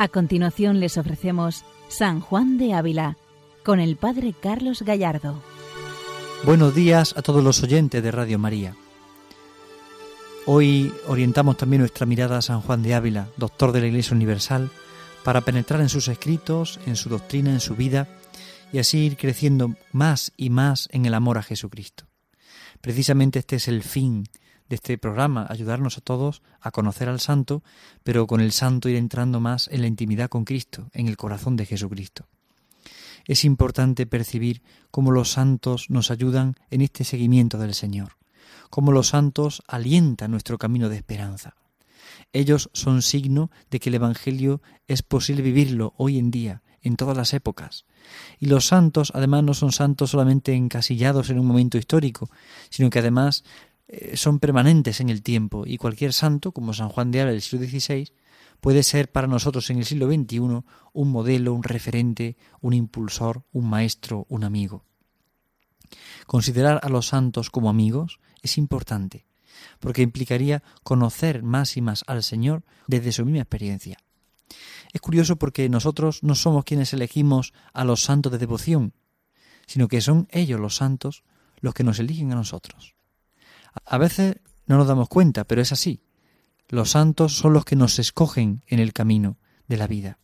A continuación les ofrecemos San Juan de Ávila con el Padre Carlos Gallardo. Buenos días a todos los oyentes de Radio María. Hoy orientamos también nuestra mirada a San Juan de Ávila, doctor de la Iglesia Universal, para penetrar en sus escritos, en su doctrina, en su vida, y así ir creciendo más y más en el amor a Jesucristo. Precisamente este es el fin de este programa, ayudarnos a todos a conocer al santo, pero con el santo ir entrando más en la intimidad con Cristo, en el corazón de Jesucristo. Es importante percibir cómo los santos nos ayudan en este seguimiento del Señor, cómo los santos alientan nuestro camino de esperanza. Ellos son signo de que el Evangelio es posible vivirlo hoy en día, en todas las épocas. Y los santos, además, no son santos solamente encasillados en un momento histórico, sino que además son permanentes en el tiempo y cualquier santo, como San Juan de Ávila del siglo XVI, puede ser para nosotros en el siglo XXI un modelo, un referente, un impulsor, un maestro, un amigo. Considerar a los santos como amigos es importante, porque implicaría conocer más y más al Señor desde su misma experiencia. Es curioso porque nosotros no somos quienes elegimos a los santos de devoción, sino que son ellos los santos los que nos eligen a nosotros. A veces no nos damos cuenta, pero es así. Los santos son los que nos escogen en el camino de la vida.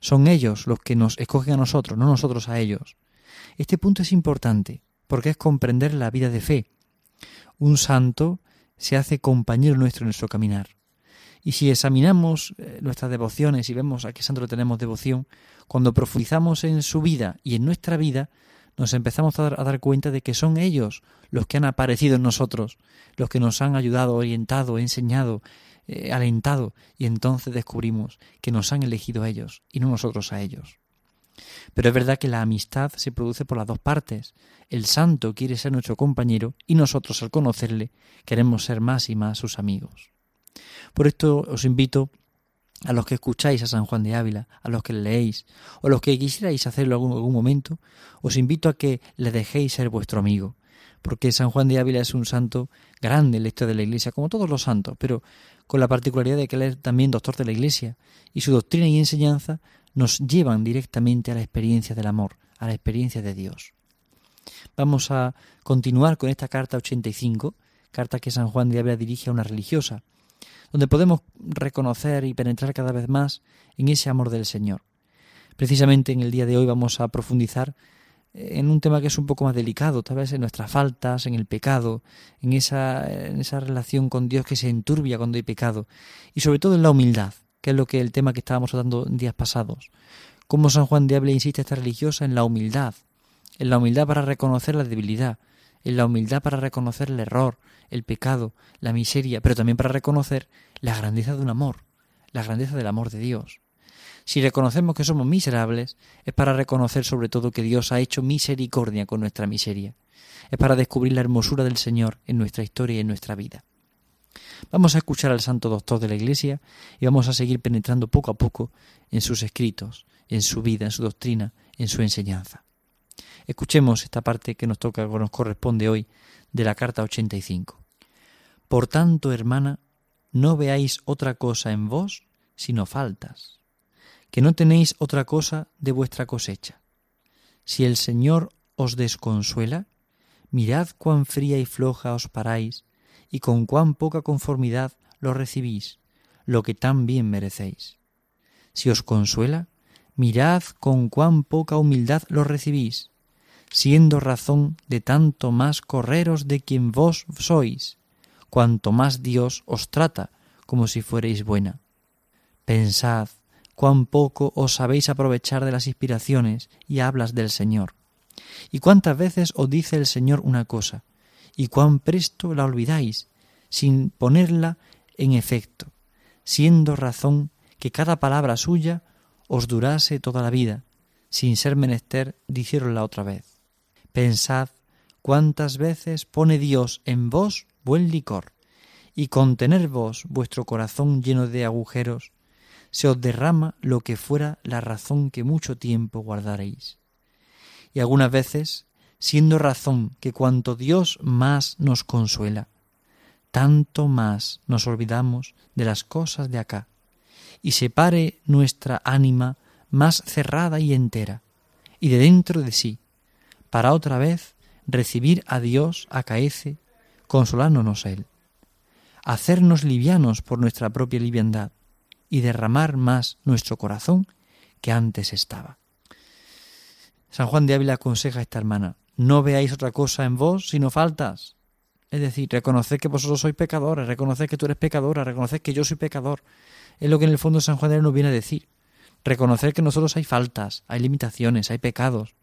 Son ellos los que nos escogen a nosotros, no nosotros a ellos. Este punto es importante, porque es comprender la vida de fe. Un santo se hace compañero nuestro en nuestro caminar. Y si examinamos eh, nuestras devociones y vemos a qué santo le tenemos devoción, cuando profundizamos en su vida y en nuestra vida, nos empezamos a dar, cuenta de que son ellos los que han aparecido en nosotros, los que nos han ayudado, orientado, enseñado, eh, alentado, y entonces descubrimos que nos han elegido a ellos y no nosotros a ellos. Pero es verdad que la amistad se produce por las dos partes. El santo quiere ser nuestro compañero y nosotros al conocerle queremos ser más y más sus amigos. Por esto os invito a los que escucháis a San Juan de Ávila, a los que leéis, o los que quisierais hacerlo en algún, algún momento, os invito a que le dejéis ser vuestro amigo, porque San Juan de Ávila es un santo grande la historia de la Iglesia, como todos los santos, pero con la particularidad de que él es también doctor de la Iglesia, y su doctrina y enseñanza nos llevan directamente a la experiencia del amor, a la experiencia de Dios. Vamos a continuar con esta carta 85, carta que San Juan de Ávila dirige a una religiosa, donde podemos reconocer y penetrar cada vez más en ese amor del Señor. Precisamente en el día de hoy vamos a profundizar en un tema que es un poco más delicado, tal vez en nuestras faltas, en el pecado, en esa, en esa relación con Dios que se enturbia cuando hay pecado, y sobre todo en la humildad, que es lo que el tema que estábamos tratando días pasados. Cómo San Juan de Ávila insiste esta religiosa en la humildad, en la humildad para reconocer la debilidad, en la humildad para reconocer el error, el pecado, la miseria, pero también para reconocer la grandeza de un amor, la grandeza del amor de Dios. Si reconocemos que somos miserables, es para reconocer sobre todo que Dios ha hecho misericordia con nuestra miseria. Es para descubrir la hermosura del Señor en nuestra historia y en nuestra vida. Vamos a escuchar al santo doctor de la Iglesia y vamos a seguir penetrando poco a poco en sus escritos, en su vida, en su doctrina, en su enseñanza. Escuchemos esta parte que nos toca, que nos corresponde hoy, de la carta 85. Por tanto, hermana, no veáis otra cosa en vos sino faltas, que no tenéis otra cosa de vuestra cosecha. Si el Señor os desconsuela, mirad cuán fría y floja os paráis, y con cuán poca conformidad lo recibís, lo que tan bien merecéis. Si os consuela, mirad con cuán poca humildad lo recibís, siendo razón de tanto más correros de quien vos sois, cuanto más Dios os trata como si fuerais buena. Pensad cuán poco os sabéis aprovechar de las inspiraciones y hablas del Señor, y cuántas veces os dice el Señor una cosa, y cuán presto la olvidáis, sin ponerla en efecto, siendo razón que cada palabra suya os durase toda la vida, sin ser menester la otra vez. Pensad cuántas veces pone Dios en vos buen licor, y con tener vos vuestro corazón lleno de agujeros, se os derrama lo que fuera la razón que mucho tiempo guardaréis. Y algunas veces, siendo razón que cuanto Dios más nos consuela, tanto más nos olvidamos de las cosas de acá, y separe nuestra ánima más cerrada y entera, y de dentro de sí, para otra vez recibir a Dios acaece, consolándonos a Él, hacernos livianos por nuestra propia liviandad y derramar más nuestro corazón que antes estaba. San Juan de Ávila aconseja a esta hermana, no veáis otra cosa en vos sino faltas. Es decir, reconocer que vosotros sois pecadores, reconocer que tú eres pecadora, reconocer que yo soy pecador. Es lo que en el fondo San Juan de Ávila nos viene a decir. Reconocer que nosotros hay faltas, hay limitaciones, hay pecados.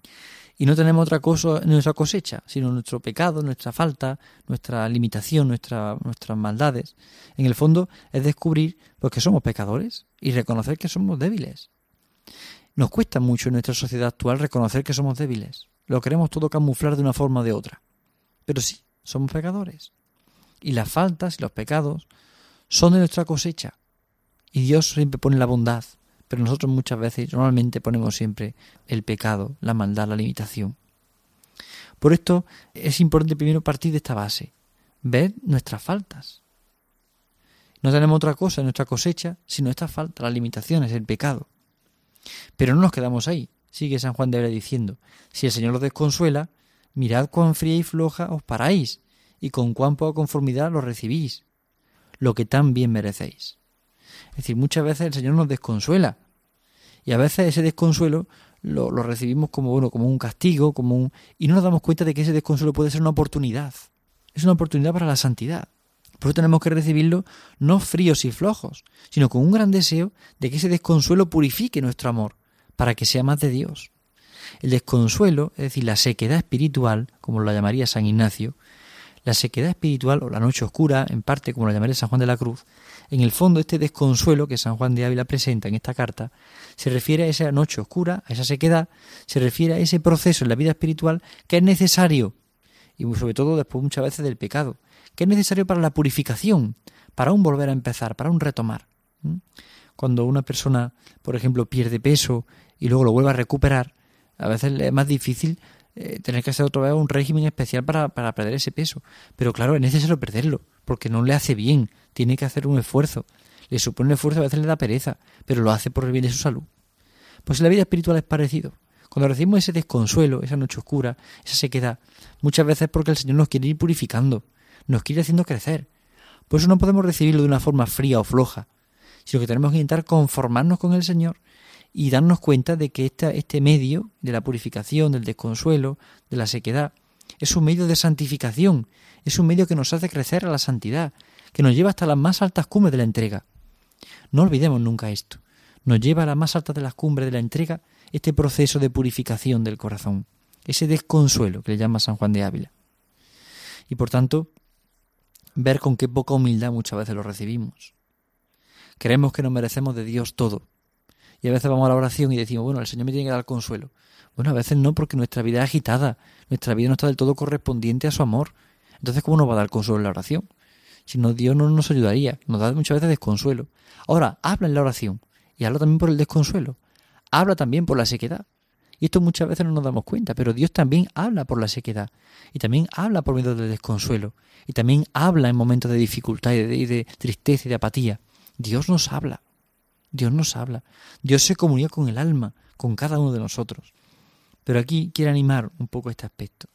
Y no tenemos otra cosa en nuestra cosecha, sino nuestro pecado, nuestra falta, nuestra limitación, nuestra, nuestras maldades. En el fondo es descubrir pues, que somos pecadores y reconocer que somos débiles. Nos cuesta mucho en nuestra sociedad actual reconocer que somos débiles. Lo queremos todo camuflar de una forma o de otra. Pero sí, somos pecadores. Y las faltas y los pecados son de nuestra cosecha. Y Dios siempre pone la bondad, pero nosotros muchas veces, normalmente ponemos siempre el pecado, la maldad, la limitación. Por esto es importante primero partir de esta base, ver nuestras faltas. No tenemos otra cosa en nuestra cosecha sino esta falta, las limitaciones, el pecado. Pero no nos quedamos ahí. Sigue San Juan de Ávila diciendo, si el Señor os desconsuela, mirad cuán fría y floja os paráis, y con cuán poca conformidad lo recibís, lo que tan bien merecéis. Es decir, muchas veces el Señor nos desconsuela, y a veces ese desconsuelo lo, lo, recibimos como bueno, como un castigo, como un y no nos damos cuenta de que ese desconsuelo puede ser una oportunidad. Es una oportunidad para la santidad. Por eso tenemos que recibirlo no fríos y flojos, sino con un gran deseo de que ese desconsuelo purifique nuestro amor, para que sea más de Dios. El desconsuelo, es decir, la sequedad espiritual, como lo llamaría San Ignacio, la sequedad espiritual o la noche oscura, en parte como lo llamaría San Juan de la Cruz, en el fondo este desconsuelo que San Juan de Ávila presenta en esta carta, se refiere a esa noche oscura, a esa sequedad, se refiere a ese proceso en la vida espiritual que es necesario, y sobre todo después muchas veces del pecado, que es necesario para la purificación, para un volver a empezar, para un retomar. Cuando una persona, por ejemplo, pierde peso y luego lo vuelve a recuperar, a veces es más difícil eh, tener que hacer otra vez un régimen especial para, para perder ese peso. Pero claro, es necesario perderlo, porque no le hace bien, tiene que hacer un esfuerzo. Le supone un esfuerzo, a veces le da pereza, pero lo hace por el bien de su salud. Pues en la vida espiritual es parecido. Cuando recibimos ese desconsuelo, esa noche oscura, esa sequedad, muchas veces es porque el Señor nos quiere ir purificando, nos quiere haciendo crecer. Por eso no podemos recibirlo de una forma fría o floja, sino que tenemos que intentar conformarnos con el Señor y darnos cuenta de que este medio de la purificación, del desconsuelo, de la sequedad, es un medio de santificación, es un medio que nos hace crecer a la santidad, que nos lleva hasta las más altas cumbres de la entrega. No olvidemos nunca esto. Nos lleva a las más altas de las cumbres de la entrega este proceso de purificación del corazón, ese desconsuelo que le llama San Juan de Ávila. Y por tanto, ver con qué poca humildad muchas veces lo recibimos. Creemos que nos merecemos de Dios todo. Y a veces vamos a la oración y decimos, bueno, el Señor me tiene que dar consuelo. Bueno, a veces no, porque nuestra vida es agitada, nuestra vida no está del todo correspondiente a su amor. Entonces, ¿cómo nos va a dar consuelo en la oración? Si no, Dios no nos ayudaría, nos da muchas veces desconsuelo. Ahora, habla en la oración y habla también por el desconsuelo. Habla también por la sequedad. Y esto muchas veces no nos damos cuenta, pero Dios también habla por la sequedad y también habla por medio del desconsuelo y también habla en momentos de dificultad y de, de, tristeza y de apatía. Dios nos habla, Dios nos habla, Dios se comunica con el alma, con cada uno de nosotros. Pero aquí quiere animar un poco este aspecto.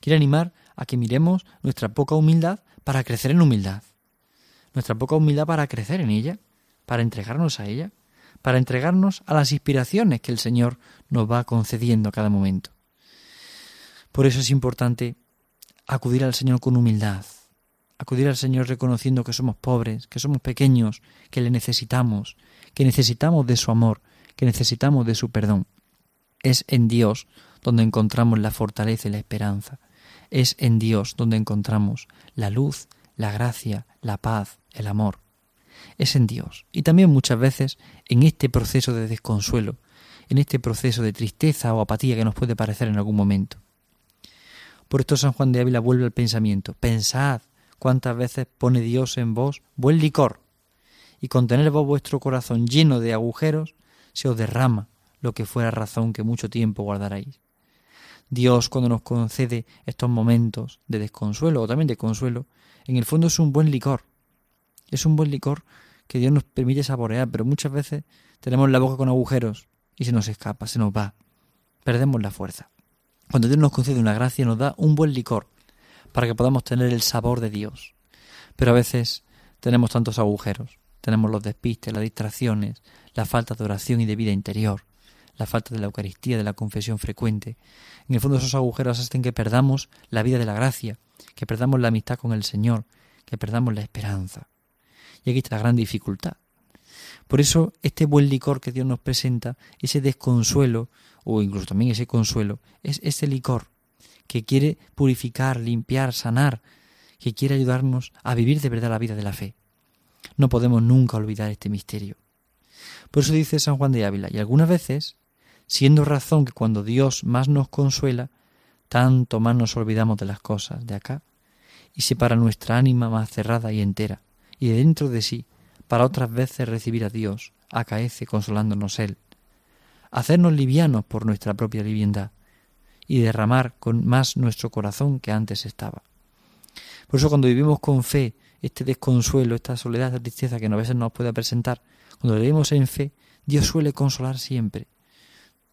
Quiere animar a que miremos nuestra poca humildad para crecer en humildad, nuestra poca humildad para crecer en ella, para entregarnos a ella para entregarnos a las inspiraciones que el Señor nos va concediendo a cada momento. Por eso es importante acudir al Señor con humildad, acudir al Señor reconociendo que somos pobres, que somos pequeños, que le necesitamos, que necesitamos de su amor, que necesitamos de su perdón. Es en Dios donde encontramos la fortaleza y la esperanza. Es en Dios donde encontramos la luz, la gracia, la paz, el amor es en Dios. Y también muchas veces en este proceso de desconsuelo, en este proceso de tristeza o apatía que nos puede parecer en algún momento. Por esto San Juan de Ávila vuelve al pensamiento. Pensad cuántas veces pone Dios en vos buen licor, y con tener vuestro corazón lleno de agujeros, se os derrama lo que fuera razón que mucho tiempo guardaréis. Dios cuando nos concede estos momentos de desconsuelo o también de consuelo, en el fondo es un buen licor, es un buen licor que Dios nos permite saborear, pero muchas veces tenemos la boca con agujeros y se nos escapa, se nos va. Perdemos la fuerza. Cuando Dios nos concede una gracia, nos da un buen licor para que podamos tener el sabor de Dios. Pero a veces tenemos tantos agujeros. Tenemos los despistes, las distracciones, la falta de oración y de vida interior, la falta de la Eucaristía, de la confesión frecuente. En el fondo esos agujeros hacen que perdamos la vida de la gracia, que perdamos la amistad con el Señor, que perdamos la esperanza. Y aquí está la gran dificultad. Por eso este buen licor que Dios nos presenta, ese desconsuelo, o incluso también ese consuelo, es ese licor que quiere purificar, limpiar, sanar, que quiere ayudarnos a vivir de verdad la vida de la fe. No podemos nunca olvidar este misterio. Por eso dice San Juan de Ávila, y algunas veces, siendo razón que cuando Dios más nos consuela, tanto más nos olvidamos de las cosas de acá, y separa nuestra ánima más cerrada y entera, y de dentro de sí, para otras veces recibir a Dios, acaece consolándonos Él, hacernos livianos por nuestra propia liviandad, y derramar con más nuestro corazón que antes estaba. Por eso cuando vivimos con fe este desconsuelo, esta soledad, esta tristeza que a veces nos puede presentar, cuando vivimos en fe, Dios suele consolar siempre.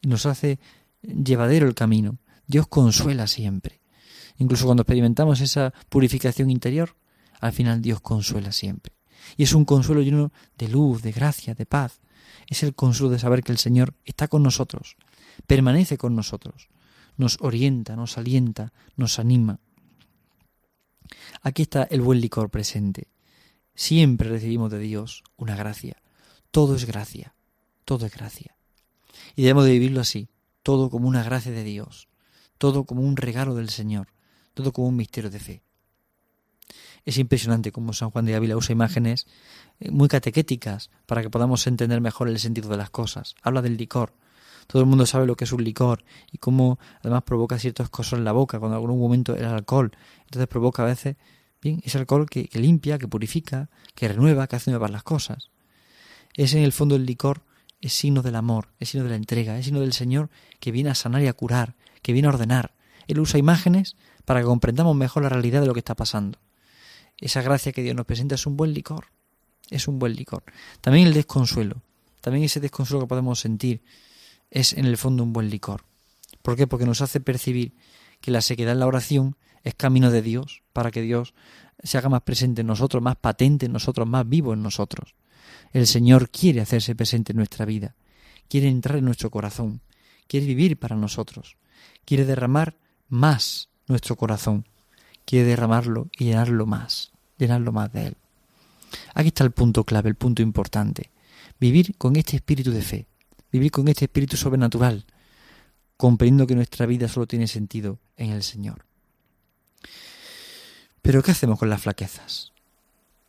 Nos hace llevadero el camino. Dios consuela siempre. Incluso cuando experimentamos esa purificación interior, al final Dios consuela siempre. Y es un consuelo lleno de luz, de gracia, de paz. Es el consuelo de saber que el Señor está con nosotros, permanece con nosotros, nos orienta, nos alienta, nos anima. Aquí está el buen licor presente. Siempre recibimos de Dios una gracia. Todo es gracia, todo es gracia. Y debemos de vivirlo así, todo como una gracia de Dios, todo como un regalo del Señor, todo como un misterio de fe. Es impresionante cómo San Juan de Ávila usa imágenes eh, muy catequéticas para que podamos entender mejor el sentido de las cosas. Habla del licor, todo el mundo sabe lo que es un licor y cómo además provoca ciertas cosas en la boca, cuando en algún momento el alcohol. Entonces provoca a veces, bien, ese alcohol que, limpia, que purifica, que renueva, que hace nuevas las cosas. Es en el fondo el licor, es signo del amor, es signo de la entrega, es signo del Señor que viene a sanar y a curar, que viene a ordenar. Él usa imágenes para que comprendamos mejor la realidad de lo que está pasando. Esa gracia que Dios nos presenta es un buen licor, es un buen licor. También el desconsuelo, también ese desconsuelo que podemos sentir es en el fondo un buen licor. ¿Por qué? Porque nos hace percibir que la sequedad en la oración es camino de Dios para que Dios se haga más presente en nosotros, más patente en nosotros, más vivo en nosotros. El Señor quiere hacerse presente en nuestra vida, quiere entrar en nuestro corazón, quiere vivir para nosotros, quiere derramar más nuestro corazón, quiere derramarlo y llenarlo más, llenarlo más de Él. Aquí está el punto clave, el punto importante. Vivir con este espíritu de fe, vivir con este espíritu sobrenatural, comprendiendo que nuestra vida solo tiene sentido en el Señor. Pero ¿qué hacemos con las flaquezas?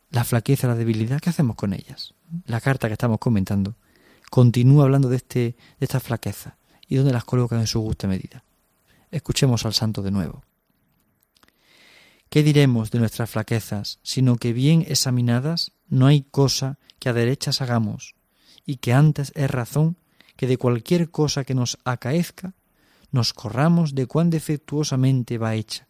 La flaqueza, la debilidad, ¿qué hacemos con ellas? La carta que estamos comentando continúa hablando de, este, de estas flaquezas y dónde las coloca en su justa medida. Escuchemos al santo de nuevo. ¿Qué diremos de nuestras flaquezas, sino que bien examinadas no hay cosa que a derechas hagamos, y que antes es razón que de cualquier cosa que nos acaezca, nos corramos de cuán defectuosamente va hecha,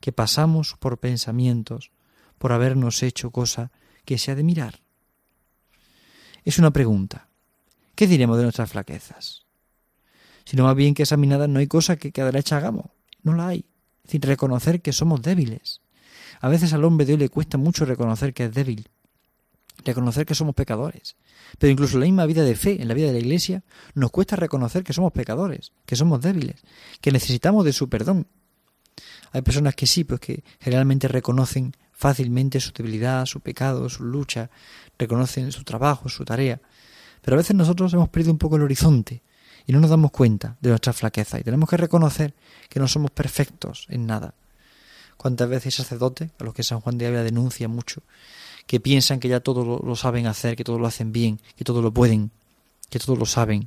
que pasamos por pensamientos, por habernos hecho cosa que se ha de mirar. Es una pregunta. ¿Qué diremos de nuestras flaquezas? Sino más bien que examinadas no hay cosa que cada derecha hagamos. No la hay. Decir, reconocer que somos débiles. A veces al hombre de hoy le cuesta mucho reconocer que es débil, reconocer que somos pecadores. Pero incluso en la misma vida de fe, en la vida de la Iglesia, nos cuesta reconocer que somos pecadores, que somos débiles, que necesitamos de su perdón. Hay personas que sí, pues que generalmente reconocen fácilmente su debilidad, su pecado, su lucha, reconocen su trabajo, su tarea. Pero a veces nosotros hemos perdido un poco el horizonte y no nos damos cuenta de nuestra flaqueza y tenemos que reconocer que no somos perfectos en nada. ¿Cuántas veces sacerdotes, a los que San Juan de Ávila denuncia mucho, que piensan que ya todo lo, saben hacer, que todo lo hacen bien, que todo lo pueden, que todo lo saben,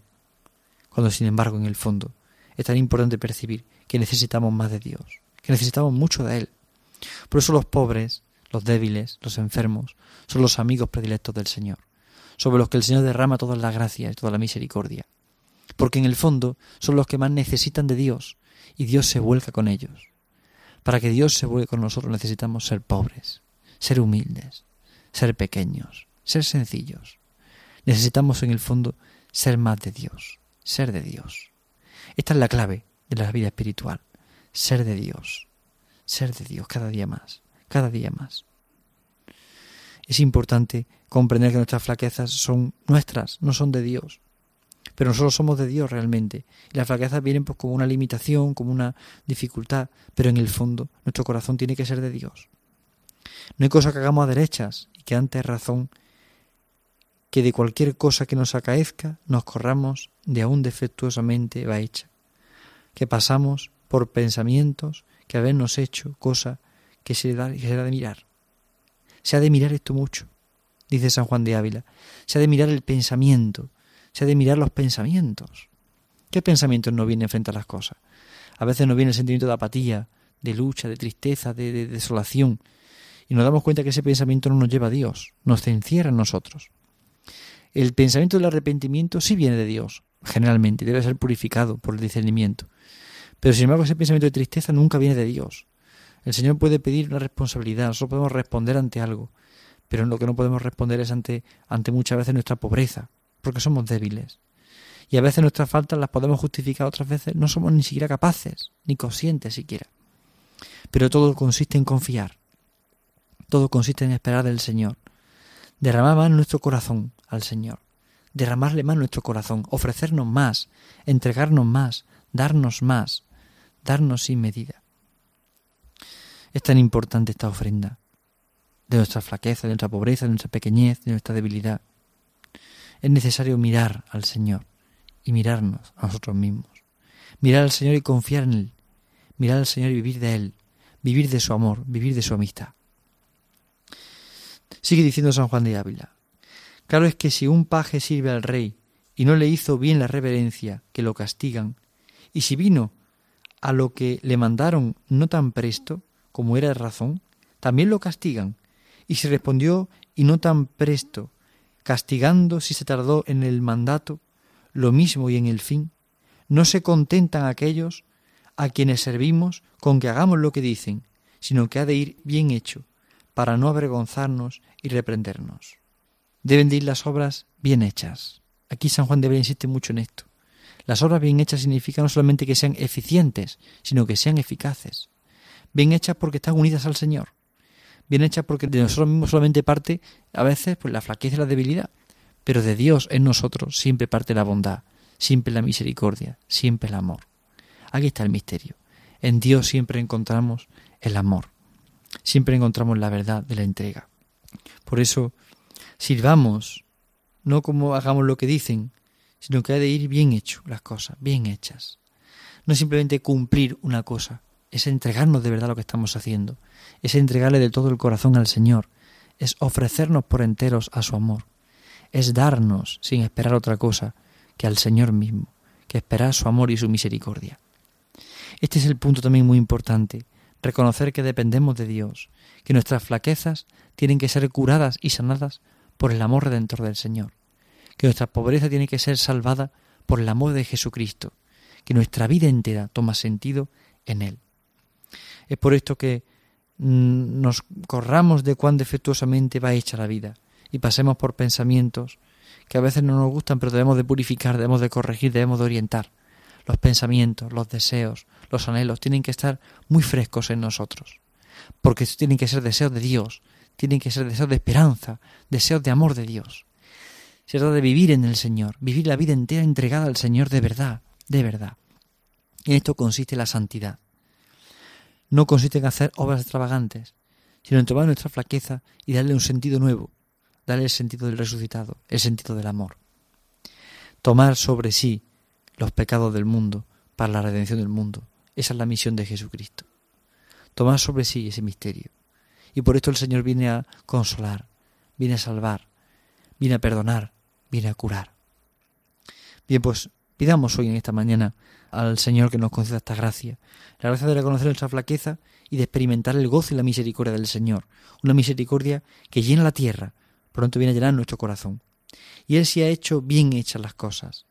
cuando sin embargo en el fondo es tan importante percibir que necesitamos más de Dios, que necesitamos mucho de Él. Por eso los pobres, los débiles, los enfermos, son los amigos predilectos del Señor, sobre los que el Señor derrama todas las gracias y toda la misericordia, porque en el fondo son los que más necesitan de Dios y Dios se vuelca con ellos. Para que Dios se vuelque con nosotros necesitamos ser pobres, ser humildes, ser pequeños, ser sencillos. Necesitamos en el fondo ser más de Dios, ser de Dios. Esta es la clave de la vida espiritual, ser de Dios, ser de Dios cada día más, cada día más. Es importante comprender que nuestras flaquezas son nuestras, no son de Dios. Pero nosotros somos de Dios realmente. Y las flaquezas vienen pues como una limitación, como una dificultad, pero en el fondo nuestro corazón tiene que ser de Dios. No hay cosa que hagamos a derechas y que antes razón que de cualquier cosa que nos acaezca nos corramos de aún defectuosamente va hecha, que pasamos por pensamientos que habernos hecho cosa que se da, se da de mirar. Se ha de mirar esto mucho, dice San Juan de Ávila. Se ha de mirar el pensamiento, se ha de mirar los pensamientos. ¿Qué pensamientos no vienen frente a las cosas? A veces nos viene el sentimiento de apatía, de lucha, de tristeza, de desolación. Y nos damos cuenta que ese pensamiento no nos lleva a Dios, nos encierra en nosotros. El pensamiento del arrepentimiento sí viene de Dios, generalmente, debe ser purificado por el discernimiento. Pero sin embargo ese pensamiento de tristeza nunca viene de Dios. El Señor puede pedir una responsabilidad, nosotros podemos responder ante algo, pero lo que no podemos responder es ante, ante muchas veces nuestra pobreza, porque somos débiles. Y a veces nuestras faltas las podemos justificar, otras veces no somos ni siquiera capaces, ni conscientes siquiera. Pero todo consiste en confiar, todo consiste en esperar del Señor, derramar más nuestro corazón al Señor, derramarle más nuestro corazón, ofrecernos más, entregarnos más, darnos más, darnos sin medida. Es tan importante esta ofrenda de nuestra flaqueza, de nuestra pobreza, de nuestra pequeñez, de nuestra debilidad. Es necesario mirar al Señor y mirarnos a nosotros mismos. Mirar al Señor y confiar en Él. Mirar al Señor y vivir de Él, vivir de su amor, vivir de su amistad. Sigue diciendo San Juan de Ávila. Claro es que si un paje sirve al rey y no le hizo bien la reverencia, que lo castigan, y si vino a lo que le mandaron no tan presto como era razón, también lo castigan, y si respondió y no tan presto, castigando si se tardó en el mandato, lo mismo y en el fin, no se contentan aquellos a quienes servimos con que hagamos lo que dicen, sino que ha de ir bien hecho, para no avergonzarnos y reprendernos. Deben de ir las obras bien hechas. Aquí San Juan de Ávila insiste mucho en esto. Las obras bien hechas significan no solamente que sean eficientes, sino que sean eficaces. Bien hechas porque están unidas al Señor. Bien hechas porque de nosotros mismos solamente parte a veces pues, la flaqueza y la debilidad. Pero de Dios en nosotros siempre parte la bondad, siempre la misericordia, siempre el amor. Aquí está el misterio. En Dios siempre encontramos el amor siempre encontramos la verdad de la entrega. Por eso, sirvamos, no como hagamos lo que dicen, sino que ha de ir bien hecho las cosas, bien hechas. No simplemente cumplir una cosa, es entregarnos de verdad lo que estamos haciendo, es entregarle de todo el corazón al Señor, es ofrecernos por enteros a su amor, es darnos sin esperar otra cosa que al Señor mismo, que esperar su amor y su misericordia. Este es el punto también muy importante reconocer que dependemos de Dios, que nuestras flaquezas tienen que ser curadas y sanadas por el amor redentor del Señor, que nuestra pobreza tiene que ser salvada por el amor de Jesucristo, que nuestra vida entera toma sentido en Él. Es por esto que mm, nos corramos de cuán defectuosamente va hecha la vida y pasemos por pensamientos que a veces no nos gustan, pero debemos de purificar, debemos de corregir, debemos de orientar. Los pensamientos, los deseos, los anhelos tienen que estar muy frescos en nosotros, porque tienen que ser deseos de Dios, tienen que ser deseos de esperanza, deseos de amor de Dios. Se trata de vivir en el Señor, vivir la vida entera entregada al Señor de verdad, de verdad. En esto consiste la santidad. No consiste en hacer obras extravagantes, sino en tomar nuestra flaqueza y darle un sentido nuevo, darle el sentido del resucitado, el sentido del amor. Tomar sobre sí los pecados del mundo para la redención del mundo, esa es la misión de Jesucristo. Tomar sobre sí ese misterio. Y por esto el Señor viene a consolar, viene a salvar, viene a perdonar, viene a curar. Bien, pues pidamos hoy en esta mañana al Señor que nos conceda esta gracia, la gracia de reconocer nuestra flaqueza y de experimentar el gozo y la misericordia del Señor, una misericordia que llena la tierra, pronto viene a llenar nuestro corazón. Y Él sí ha hecho bien hechas las cosas,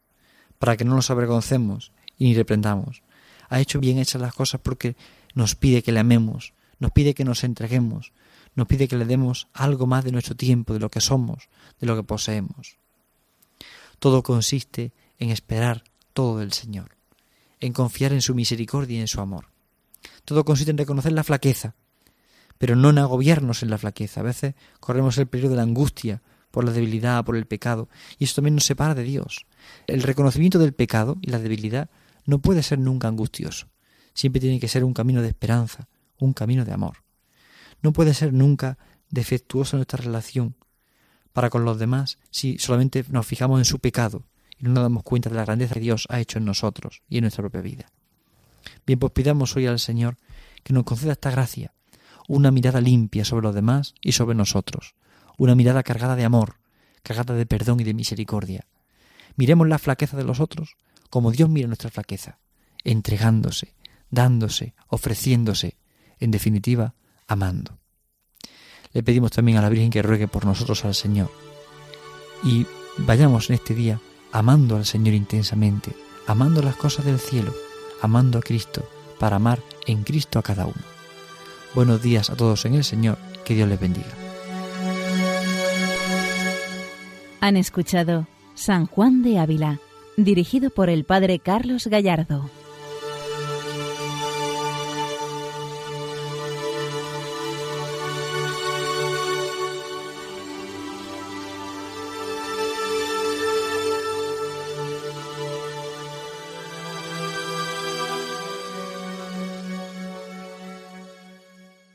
para que no nos avergoncemos y ni reprendamos, ha hecho bien hechas las cosas porque nos pide que le amemos, nos pide que nos entreguemos, nos pide que le demos algo más de nuestro tiempo, de lo que somos, de lo que poseemos. Todo consiste en esperar todo del Señor, en confiar en su misericordia y en su amor. Todo consiste en reconocer la flaqueza, pero no en agobiarnos en la flaqueza. A veces corremos el peligro de la angustia por la debilidad, por el pecado, y eso también nos separa de Dios. El reconocimiento del pecado y la debilidad no puede ser nunca angustioso. Siempre tiene que ser un camino de esperanza, un camino de amor. No puede ser nunca defectuosa nuestra relación para con los demás si solamente nos fijamos en su pecado y no nos damos cuenta de la grandeza que Dios ha hecho en nosotros y en nuestra propia vida. Bien, pues pidamos hoy al Señor que nos conceda esta gracia, una mirada limpia sobre los demás y sobre nosotros, una mirada cargada de amor, cargada de perdón y de misericordia. Miremos la flaqueza de los otros como Dios mira nuestra flaqueza, entregándose, dándose, ofreciéndose, en definitiva, amando. Le pedimos también a la Virgen que ruegue por nosotros al Señor. Y vayamos en este día amando al Señor intensamente, amando las cosas del cielo, amando a Cristo, para amar en Cristo a cada uno. Buenos días a todos en el Señor, que Dios les bendiga. Han escuchado San Juan de Ávila, dirigido por el Padre Carlos Gallardo.